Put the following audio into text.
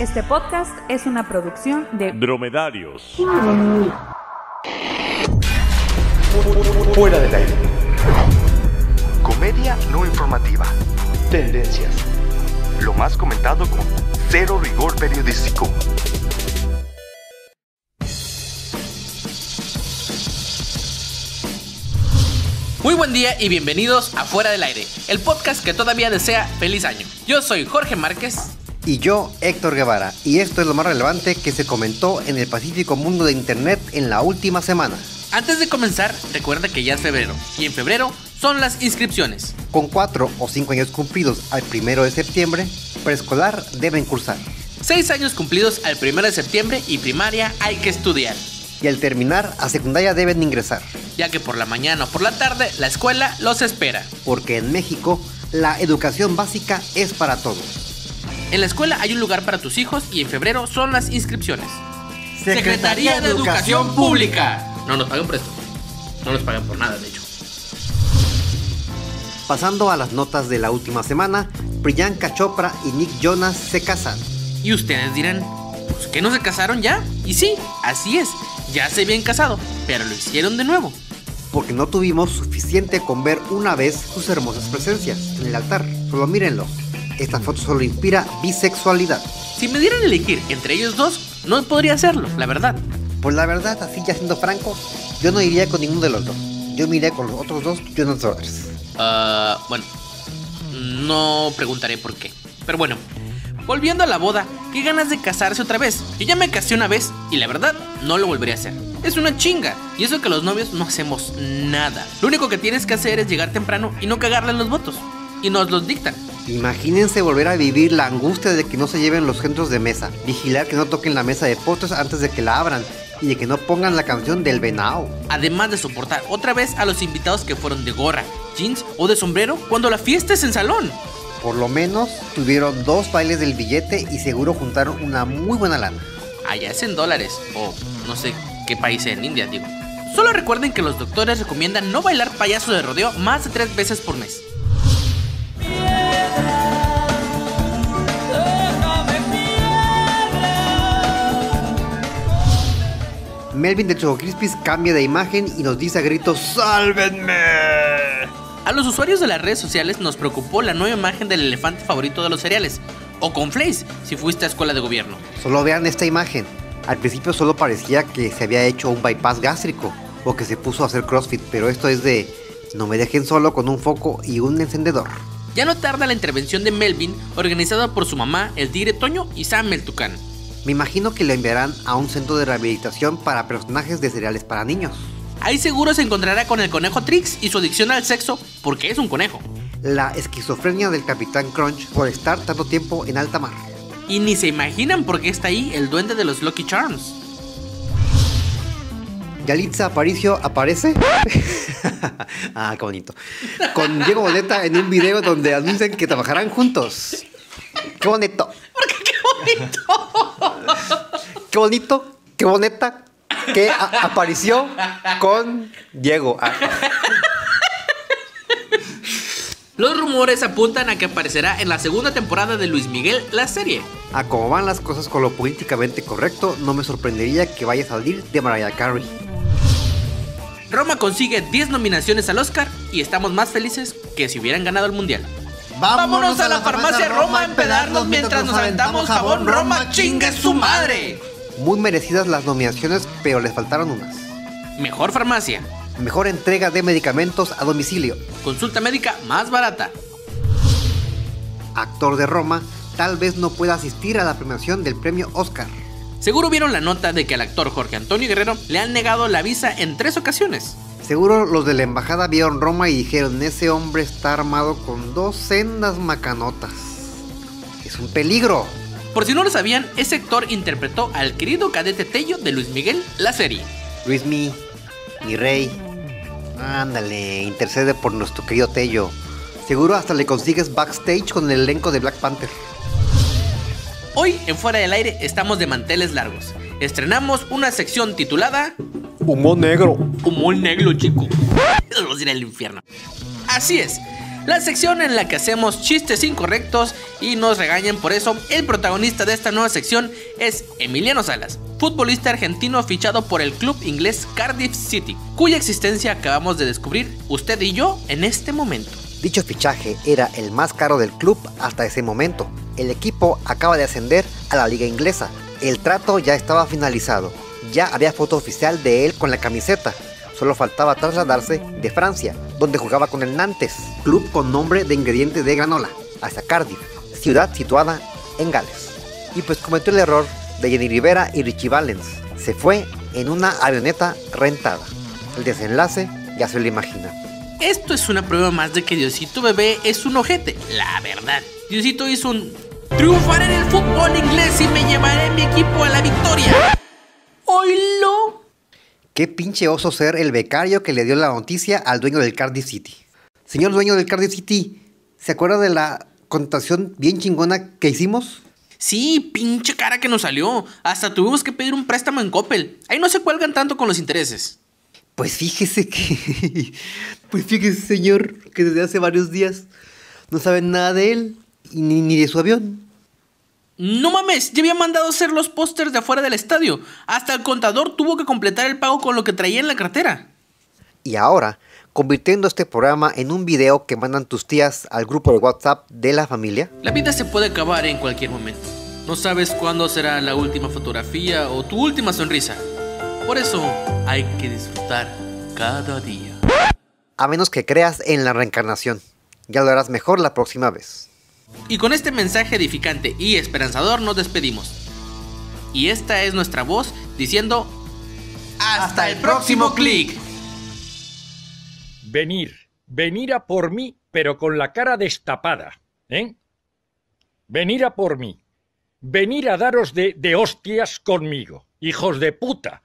Este podcast es una producción de Dromedarios. Fuera del aire. Comedia no informativa. Tendencias. Lo más comentado con cero rigor periodístico. Muy buen día y bienvenidos a Fuera del Aire, el podcast que todavía desea feliz año. Yo soy Jorge Márquez. Y yo, Héctor Guevara, y esto es lo más relevante que se comentó en el pacífico mundo de Internet en la última semana. Antes de comenzar, recuerda que ya es febrero, y en febrero son las inscripciones. Con 4 o 5 años cumplidos al primero de septiembre, preescolar deben cursar. 6 años cumplidos al primero de septiembre y primaria hay que estudiar, Y al terminar, a secundaria deben ingresar. ya que por la mañana o por la tarde la escuela los espera. Porque en México, la educación básica es para todos. En la escuela hay un lugar para tus hijos y en febrero son las inscripciones. No nos pagan por esto. No nos pagan por nada, de hecho. Pasando a las notas de la última semana, Priyanka Chopra y Nick Jonas se casan. Y ustedes dirán, pues que no se casaron ya. Y sí, así es, ya se habían casado, pero lo hicieron de nuevo. Porque no tuvimos suficiente con ver una vez sus hermosas presencias en el altar. Solo mírenlo. Esta foto solo inspira bisexualidad. Si me dieran a elegir entre ellos dos, no podría hacerlo, la verdad. Pues la verdad, así ya siendo franco, yo no iría con ninguno de los dos. Yo me iría con los otros dos Jonas Brothers. Ah, bueno, no preguntaré por qué. Pero bueno, volviendo a la boda, qué ganas de casarse otra vez. Yo ya me casé una vez y la verdad no lo volvería a hacer. Es una chinga. Y eso que los novios no hacemos nada. Lo único que tienes que hacer es llegar temprano y no cagarle en los votos. Y nos los dictan. Imagínense volver a vivir la angustia de que no se lleven los centros de mesa, vigilar que no toquen la mesa de fotos antes de que la abran y de que no pongan la canción del venao. Además de soportar otra vez a los invitados que fueron de gorra, jeans o de sombrero cuando la fiesta es en salón. Por lo menos tuvieron dos bailes del billete y seguro juntaron una muy buena lana. Allá es en dólares o no sé qué país en India, digo. Solo recuerden que los doctores recomiendan no bailar payaso de rodeo más de tres veces por mes. Melvin de Choco Crispis cambia de imagen y nos dice a gritos ¡Sálvenme! A los usuarios de las redes sociales nos preocupó la nueva imagen del elefante favorito de los cereales, o con Flays si fuiste a escuela de gobierno. Solo vean esta imagen. Al principio solo parecía que se había hecho un bypass gástrico o que se puso a hacer CrossFit, pero esto es de no me dejen solo con un foco y un encendedor. Ya no tarda la intervención de Melvin, organizada por su mamá, el tigre Toño y Sam el Tucán. Me imagino que lo enviarán a un centro de rehabilitación para personajes de cereales para niños. Ahí seguro se encontrará con el conejo Trix y su adicción al sexo, porque es un conejo. La esquizofrenia del Capitán Crunch por estar tanto tiempo en alta mar. Y ni se imaginan por qué está ahí el duende de los Lucky Charms. Yalitza Aparicio aparece. ah, qué bonito. Con Diego Boleta en un video donde anuncian que trabajarán juntos. Qué bonito. ¡Qué bonito! Qué bonito. Qué bonita. Que apareció con Diego. Ah, Los rumores apuntan a que aparecerá en la segunda temporada de Luis Miguel, la serie. a como van las cosas con lo políticamente correcto, no me sorprendería que vaya a salir de Mariah Carey. Roma consigue 10 nominaciones al Oscar y estamos más felices que si hubieran ganado el Mundial. Vámonos a la farmacia Roma a empedarnos mientras nos aventamos jabón Roma, chingue su madre. Muy merecidas las nominaciones, pero les faltaron unas. Mejor farmacia, Mejor entrega de medicamentos a domicilio. consulta médica más barata, Actor de Roma, tal vez no pueda asistir a la premiación del premio Oscar. Seguro vieron la nota de que al actor Jorge Antonio Guerrero le han negado la visa en tres ocasiones. Seguro los de la embajada vieron Roma y dijeron, ese hombre está armado con dos sendas macanotas. Es un peligro. Por si no lo sabían, ese actor interpretó al querido cadete Tello de Luis Miguel, la serie. Luis Mi, mi rey. Ándale, intercede por nuestro querido Tello. Seguro hasta le consigues backstage con el elenco de Black Panther. Hoy en Fuera del Aire estamos de manteles largos. Estrenamos una sección titulada Humo negro. Humor negro, chico. Vamos a ir al infierno. Así es. la sección en la que hacemos chistes incorrectos y nos regañan por eso. El protagonista de esta nueva sección es Emiliano Salas, futbolista argentino fichado por el club inglés Cardiff City, cuya existencia acabamos de descubrir usted y yo en este momento. Dicho fichaje era el más caro del club hasta ese momento. El equipo acaba de ascender a la liga inglesa. El trato ya estaba finalizado. Ya había foto oficial de él con la camiseta. Solo faltaba trasladarse de Francia, donde jugaba con el Nantes, club con nombre de ingrediente de granola, hasta Cardiff, ciudad situada en Gales. Y pues cometió el error de Jenny Rivera y Richie Valens. Se fue en una avioneta rentada. El desenlace ya se lo imagina. Esto es una prueba más de que Diosito Bebé es un ojete, la verdad. Diosito hizo un triunfaré en el fútbol inglés y me llevaré mi equipo a la victoria. ¡Oilo! Qué pinche oso ser el becario que le dio la noticia al dueño del Cardiff City. Señor dueño del Cardiff City, ¿se acuerda de la contación bien chingona que hicimos? Sí, pinche cara que nos salió. Hasta tuvimos que pedir un préstamo en Coppel. Ahí no se cuelgan tanto con los intereses. Pues fíjese que... Pues fíjese, señor, que desde hace varios días no saben nada de él y ni, ni de su avión. No mames, ya había mandado hacer los pósters de afuera del estadio. Hasta el contador tuvo que completar el pago con lo que traía en la cartera. Y ahora, convirtiendo este programa en un video que mandan tus tías al grupo de WhatsApp de la familia. La vida se puede acabar en cualquier momento. No sabes cuándo será la última fotografía o tu última sonrisa. Por eso hay que disfrutar cada día. A menos que creas en la reencarnación. Ya lo harás mejor la próxima vez. Y con este mensaje edificante y esperanzador nos despedimos. Y esta es nuestra voz diciendo... Hasta, el próximo clic. Venir, venir a por mí, pero con la cara destapada, ¿eh? Venir a por mí. Venir a daros de, de hostias conmigo, hijos de puta.